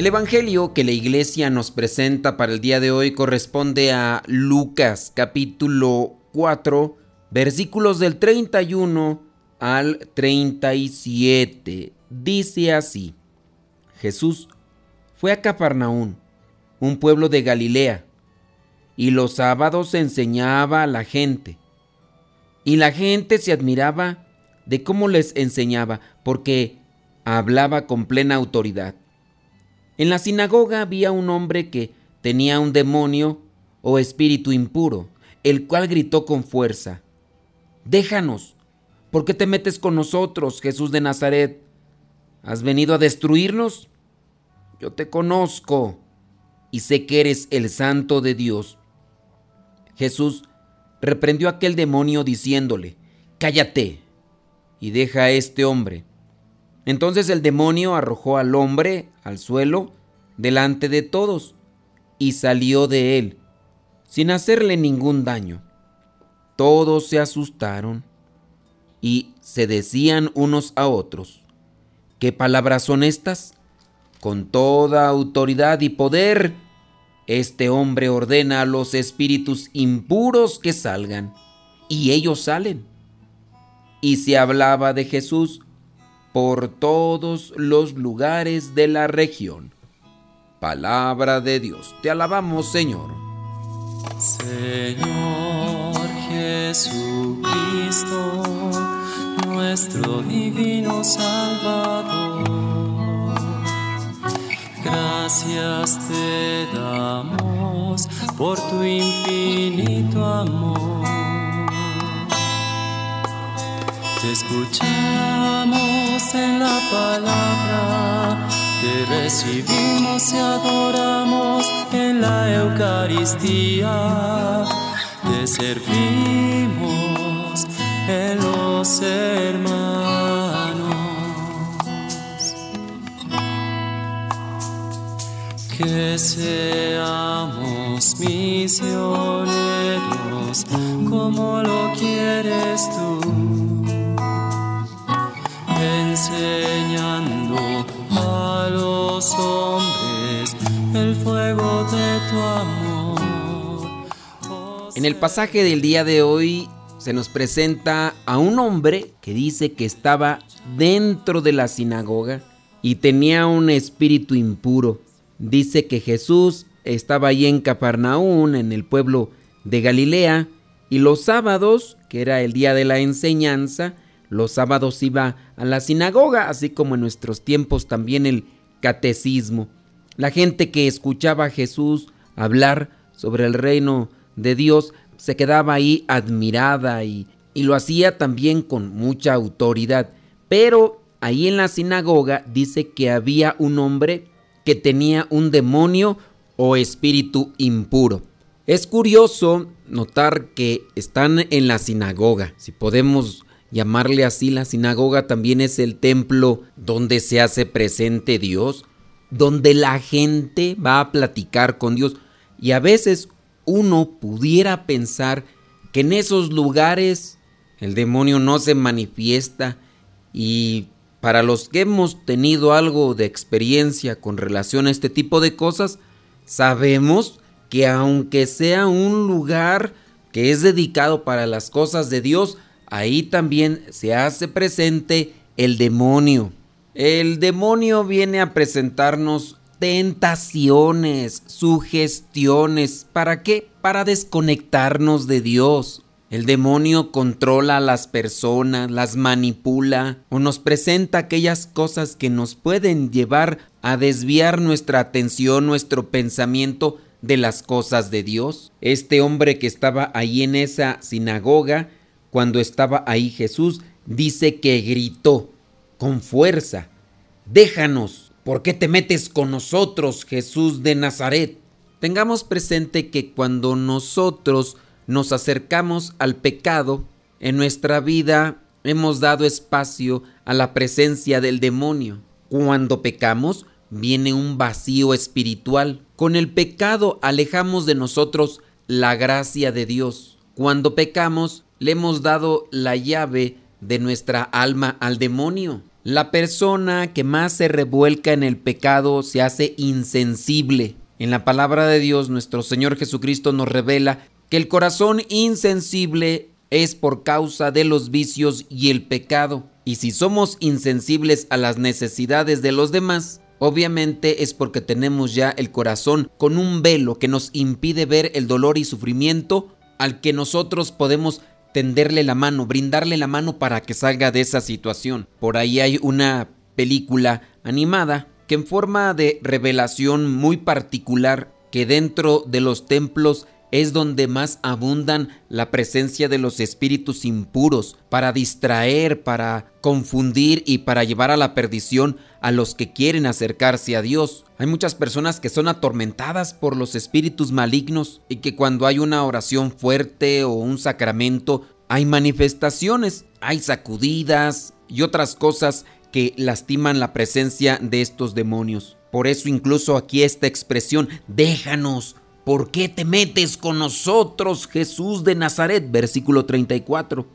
El Evangelio que la iglesia nos presenta para el día de hoy corresponde a Lucas capítulo 4 versículos del 31 al 37. Dice así, Jesús fue a Cafarnaún, un pueblo de Galilea, y los sábados enseñaba a la gente. Y la gente se admiraba de cómo les enseñaba, porque hablaba con plena autoridad. En la sinagoga había un hombre que tenía un demonio o espíritu impuro, el cual gritó con fuerza, Déjanos, ¿por qué te metes con nosotros, Jesús de Nazaret? ¿Has venido a destruirnos? Yo te conozco y sé que eres el santo de Dios. Jesús reprendió a aquel demonio diciéndole, Cállate y deja a este hombre entonces el demonio arrojó al hombre al suelo delante de todos y salió de él, sin hacerle ningún daño. Todos se asustaron y se decían unos a otros, ¿qué palabras son estas? Con toda autoridad y poder, este hombre ordena a los espíritus impuros que salgan, y ellos salen. Y se hablaba de Jesús por todos los lugares de la región. Palabra de Dios, te alabamos Señor. Señor Jesucristo, nuestro divino Salvador, gracias te damos por tu infinito amor. Te escuchamos en la palabra, que recibimos y adoramos en la Eucaristía, te servimos en los hermanos. Que seamos misioneros como lo quieres tú enseñando a los hombres el fuego de tu amor. en el pasaje del día de hoy se nos presenta a un hombre que dice que estaba dentro de la sinagoga y tenía un espíritu impuro. Dice que Jesús estaba allí en Capernaum, en el pueblo de Galilea, y los sábados, que era el día de la enseñanza, los sábados iba a la sinagoga, así como en nuestros tiempos también el catecismo. La gente que escuchaba a Jesús hablar sobre el reino de Dios se quedaba ahí admirada y, y lo hacía también con mucha autoridad. Pero ahí en la sinagoga dice que había un hombre que tenía un demonio o espíritu impuro. Es curioso notar que están en la sinagoga, si podemos llamarle así, la sinagoga también es el templo donde se hace presente Dios, donde la gente va a platicar con Dios. Y a veces uno pudiera pensar que en esos lugares el demonio no se manifiesta y para los que hemos tenido algo de experiencia con relación a este tipo de cosas, sabemos que aunque sea un lugar que es dedicado para las cosas de Dios, ahí también se hace presente el demonio. El demonio viene a presentarnos tentaciones, sugestiones. ¿Para qué? Para desconectarnos de Dios. El demonio controla a las personas, las manipula o nos presenta aquellas cosas que nos pueden llevar a desviar nuestra atención, nuestro pensamiento de las cosas de Dios. Este hombre que estaba ahí en esa sinagoga cuando estaba ahí Jesús, dice que gritó con fuerza, déjanos, ¿por qué te metes con nosotros, Jesús de Nazaret? Tengamos presente que cuando nosotros nos acercamos al pecado, en nuestra vida hemos dado espacio a la presencia del demonio. Cuando pecamos, viene un vacío espiritual. Con el pecado alejamos de nosotros la gracia de Dios. Cuando pecamos, le hemos dado la llave de nuestra alma al demonio. La persona que más se revuelca en el pecado se hace insensible. En la palabra de Dios, nuestro Señor Jesucristo nos revela que el corazón insensible es por causa de los vicios y el pecado. Y si somos insensibles a las necesidades de los demás, obviamente es porque tenemos ya el corazón con un velo que nos impide ver el dolor y sufrimiento al que nosotros podemos tenderle la mano, brindarle la mano para que salga de esa situación. Por ahí hay una película animada que en forma de revelación muy particular que dentro de los templos es donde más abundan la presencia de los espíritus impuros para distraer, para confundir y para llevar a la perdición a los que quieren acercarse a Dios. Hay muchas personas que son atormentadas por los espíritus malignos y que cuando hay una oración fuerte o un sacramento, hay manifestaciones, hay sacudidas y otras cosas que lastiman la presencia de estos demonios. Por eso incluso aquí esta expresión, déjanos, ¿por qué te metes con nosotros, Jesús de Nazaret? Versículo 34.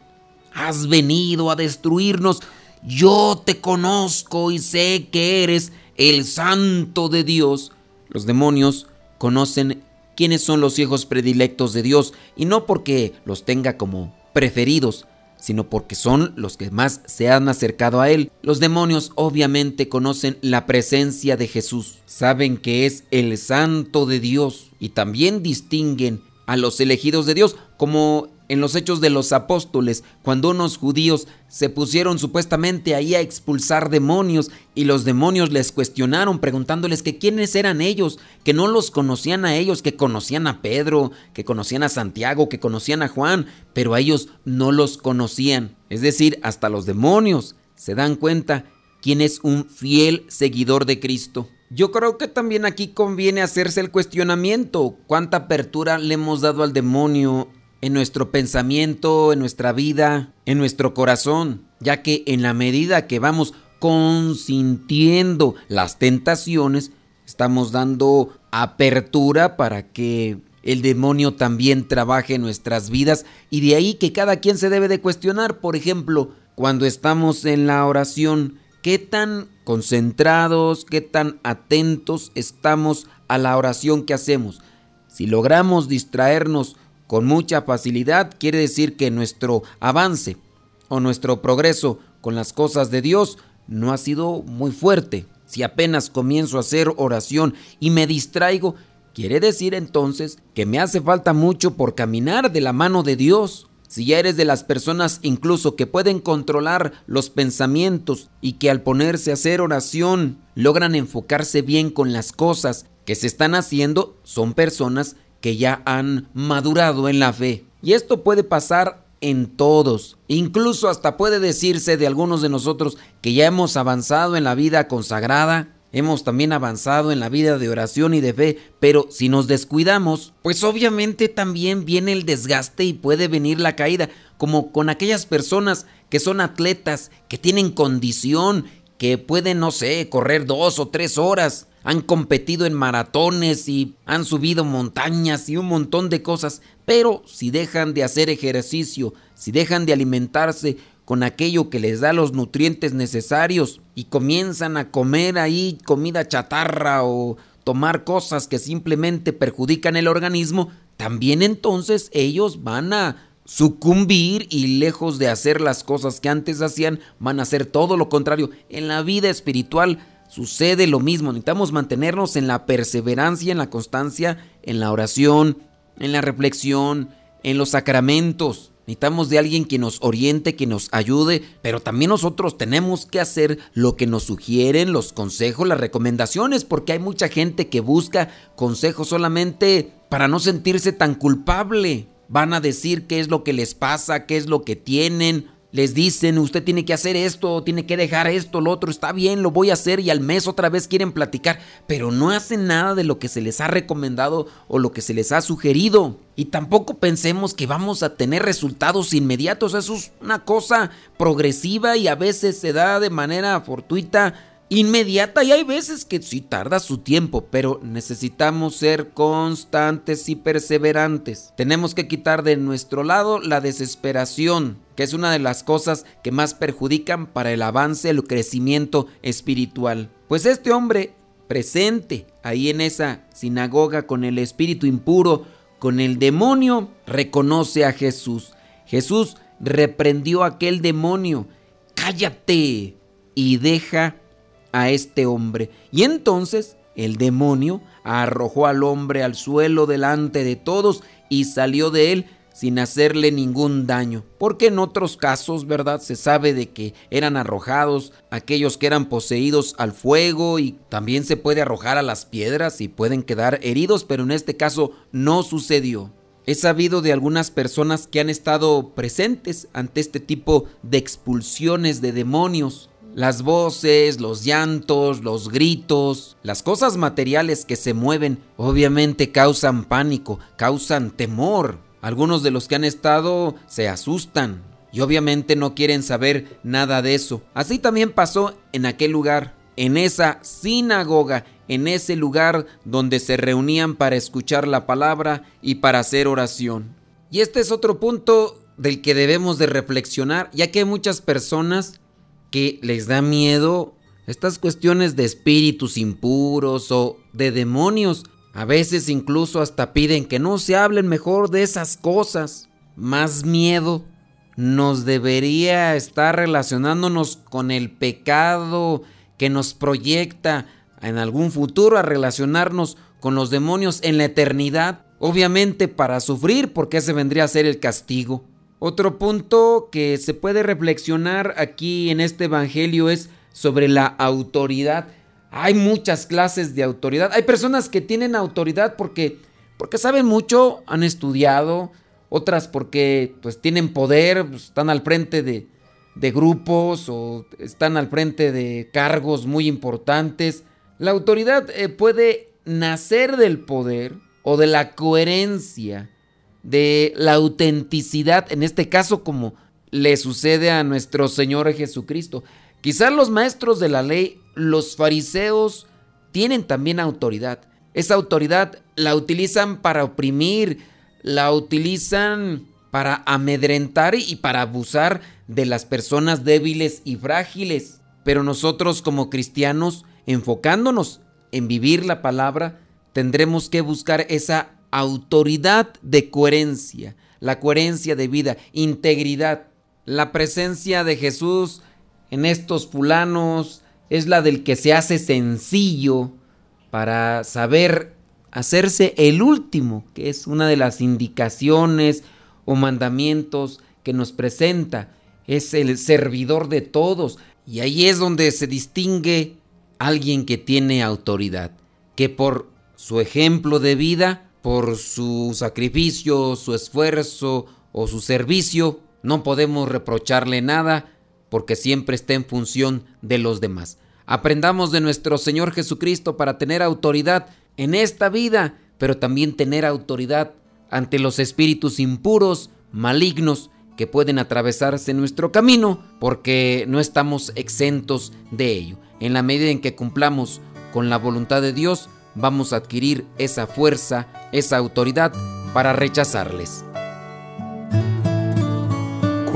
Has venido a destruirnos, yo te conozco y sé que eres el santo de Dios. Los demonios conocen quiénes son los hijos predilectos de Dios y no porque los tenga como preferidos, sino porque son los que más se han acercado a Él. Los demonios obviamente conocen la presencia de Jesús, saben que es el santo de Dios y también distinguen a los elegidos de Dios como en los hechos de los apóstoles, cuando unos judíos se pusieron supuestamente ahí a expulsar demonios y los demonios les cuestionaron preguntándoles que quiénes eran ellos, que no los conocían a ellos, que conocían a Pedro, que conocían a Santiago, que conocían a Juan, pero a ellos no los conocían. Es decir, hasta los demonios se dan cuenta quién es un fiel seguidor de Cristo. Yo creo que también aquí conviene hacerse el cuestionamiento, cuánta apertura le hemos dado al demonio en nuestro pensamiento, en nuestra vida, en nuestro corazón, ya que en la medida que vamos consintiendo las tentaciones, estamos dando apertura para que el demonio también trabaje en nuestras vidas y de ahí que cada quien se debe de cuestionar, por ejemplo, cuando estamos en la oración, qué tan concentrados, qué tan atentos estamos a la oración que hacemos. Si logramos distraernos con mucha facilidad, quiere decir que nuestro avance o nuestro progreso con las cosas de Dios no ha sido muy fuerte. Si apenas comienzo a hacer oración y me distraigo, quiere decir entonces que me hace falta mucho por caminar de la mano de Dios. Si ya eres de las personas incluso que pueden controlar los pensamientos y que al ponerse a hacer oración logran enfocarse bien con las cosas que se están haciendo, son personas que ya han madurado en la fe. Y esto puede pasar en todos. Incluso hasta puede decirse de algunos de nosotros que ya hemos avanzado en la vida consagrada, hemos también avanzado en la vida de oración y de fe, pero si nos descuidamos, pues obviamente también viene el desgaste y puede venir la caída, como con aquellas personas que son atletas, que tienen condición, que pueden, no sé, correr dos o tres horas, han competido en maratones y han subido montañas y un montón de cosas, pero si dejan de hacer ejercicio, si dejan de alimentarse con aquello que les da los nutrientes necesarios y comienzan a comer ahí comida chatarra o tomar cosas que simplemente perjudican el organismo, también entonces ellos van a sucumbir y lejos de hacer las cosas que antes hacían, van a hacer todo lo contrario. En la vida espiritual sucede lo mismo. Necesitamos mantenernos en la perseverancia, en la constancia, en la oración, en la reflexión, en los sacramentos. Necesitamos de alguien que nos oriente, que nos ayude, pero también nosotros tenemos que hacer lo que nos sugieren, los consejos, las recomendaciones, porque hay mucha gente que busca consejos solamente para no sentirse tan culpable. Van a decir qué es lo que les pasa, qué es lo que tienen, les dicen, usted tiene que hacer esto, tiene que dejar esto, lo otro, está bien, lo voy a hacer y al mes otra vez quieren platicar, pero no hacen nada de lo que se les ha recomendado o lo que se les ha sugerido. Y tampoco pensemos que vamos a tener resultados inmediatos, eso es una cosa progresiva y a veces se da de manera fortuita inmediata y hay veces que sí tarda su tiempo, pero necesitamos ser constantes y perseverantes. Tenemos que quitar de nuestro lado la desesperación, que es una de las cosas que más perjudican para el avance, el crecimiento espiritual. Pues este hombre presente ahí en esa sinagoga con el espíritu impuro, con el demonio, reconoce a Jesús. Jesús reprendió a aquel demonio, cállate y deja a este hombre. Y entonces el demonio arrojó al hombre al suelo delante de todos y salió de él sin hacerle ningún daño. Porque en otros casos, ¿verdad? Se sabe de que eran arrojados aquellos que eran poseídos al fuego y también se puede arrojar a las piedras y pueden quedar heridos, pero en este caso no sucedió. He sabido de algunas personas que han estado presentes ante este tipo de expulsiones de demonios las voces, los llantos, los gritos, las cosas materiales que se mueven, obviamente causan pánico, causan temor. Algunos de los que han estado se asustan y obviamente no quieren saber nada de eso. Así también pasó en aquel lugar, en esa sinagoga, en ese lugar donde se reunían para escuchar la palabra y para hacer oración. Y este es otro punto del que debemos de reflexionar, ya que hay muchas personas que les da miedo estas cuestiones de espíritus impuros o de demonios. A veces incluso hasta piden que no se hablen mejor de esas cosas. Más miedo nos debería estar relacionándonos con el pecado que nos proyecta en algún futuro a relacionarnos con los demonios en la eternidad. Obviamente para sufrir porque ese vendría a ser el castigo. Otro punto que se puede reflexionar aquí en este Evangelio es sobre la autoridad. Hay muchas clases de autoridad. Hay personas que tienen autoridad porque, porque saben mucho, han estudiado, otras porque pues tienen poder, pues, están al frente de, de grupos o están al frente de cargos muy importantes. La autoridad eh, puede nacer del poder o de la coherencia de la autenticidad, en este caso como le sucede a nuestro Señor Jesucristo. Quizás los maestros de la ley, los fariseos, tienen también autoridad. Esa autoridad la utilizan para oprimir, la utilizan para amedrentar y para abusar de las personas débiles y frágiles. Pero nosotros como cristianos, enfocándonos en vivir la palabra, tendremos que buscar esa autoridad de coherencia, la coherencia de vida, integridad. La presencia de Jesús en estos fulanos es la del que se hace sencillo para saber hacerse el último, que es una de las indicaciones o mandamientos que nos presenta. Es el servidor de todos. Y ahí es donde se distingue alguien que tiene autoridad, que por su ejemplo de vida por su sacrificio, su esfuerzo o su servicio, no podemos reprocharle nada porque siempre está en función de los demás. Aprendamos de nuestro Señor Jesucristo para tener autoridad en esta vida, pero también tener autoridad ante los espíritus impuros, malignos, que pueden atravesarse nuestro camino, porque no estamos exentos de ello. En la medida en que cumplamos con la voluntad de Dios, vamos a adquirir esa fuerza, esa autoridad para rechazarles.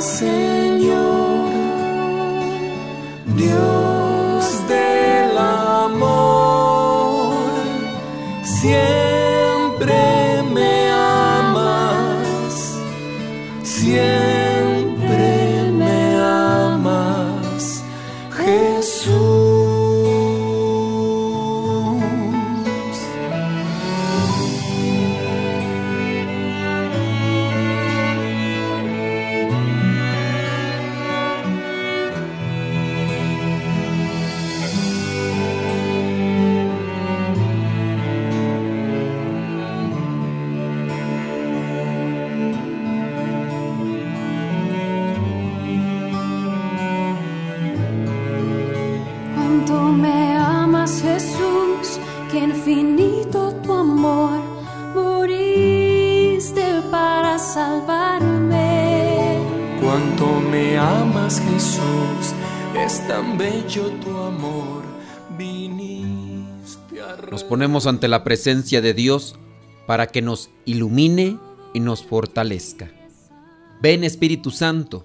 Gracias ponemos ante la presencia de Dios para que nos ilumine y nos fortalezca. Ven Espíritu Santo,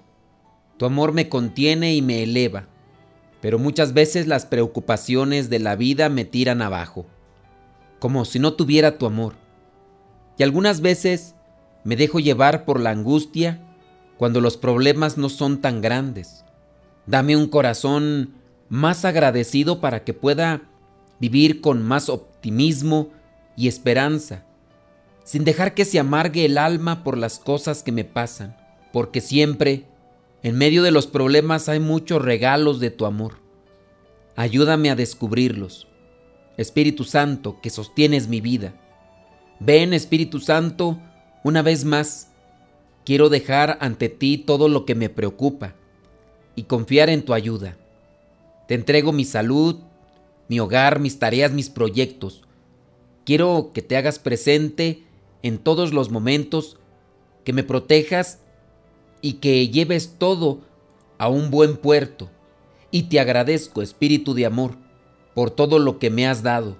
tu amor me contiene y me eleva, pero muchas veces las preocupaciones de la vida me tiran abajo, como si no tuviera tu amor. Y algunas veces me dejo llevar por la angustia cuando los problemas no son tan grandes. Dame un corazón más agradecido para que pueda vivir con más optimismo y esperanza, sin dejar que se amargue el alma por las cosas que me pasan, porque siempre, en medio de los problemas hay muchos regalos de tu amor. Ayúdame a descubrirlos. Espíritu Santo, que sostienes mi vida. Ven, Espíritu Santo, una vez más. Quiero dejar ante ti todo lo que me preocupa y confiar en tu ayuda. Te entrego mi salud, mi hogar, mis tareas, mis proyectos. Quiero que te hagas presente en todos los momentos, que me protejas y que lleves todo a un buen puerto. Y te agradezco, Espíritu de Amor, por todo lo que me has dado,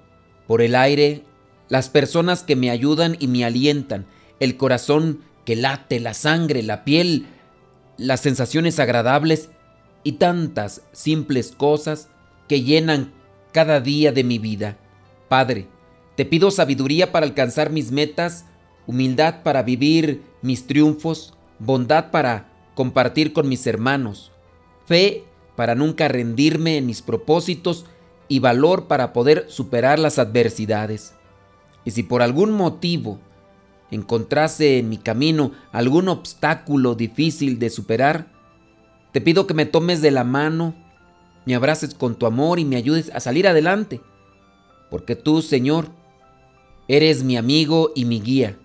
por el aire, las personas que me ayudan y me alientan, el corazón que late, la sangre, la piel, las sensaciones agradables y tantas simples cosas que llenan cada día de mi vida. Padre, te pido sabiduría para alcanzar mis metas, humildad para vivir mis triunfos, bondad para compartir con mis hermanos, fe para nunca rendirme en mis propósitos y valor para poder superar las adversidades. Y si por algún motivo encontrase en mi camino algún obstáculo difícil de superar, te pido que me tomes de la mano me abraces con tu amor y me ayudes a salir adelante. Porque tú, Señor, eres mi amigo y mi guía.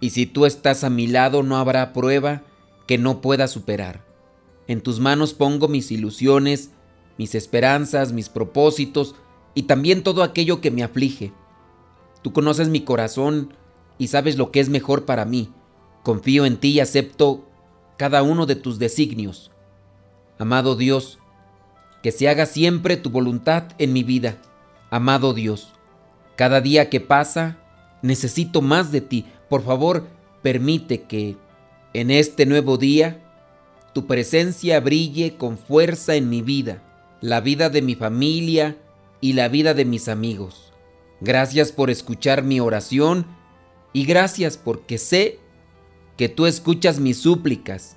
Y si tú estás a mi lado no habrá prueba que no pueda superar. En tus manos pongo mis ilusiones, mis esperanzas, mis propósitos y también todo aquello que me aflige. Tú conoces mi corazón y sabes lo que es mejor para mí. Confío en ti y acepto cada uno de tus designios. Amado Dios, que se haga siempre tu voluntad en mi vida. Amado Dios, cada día que pasa necesito más de ti. Por favor, permite que en este nuevo día tu presencia brille con fuerza en mi vida, la vida de mi familia y la vida de mis amigos. Gracias por escuchar mi oración y gracias porque sé que tú escuchas mis súplicas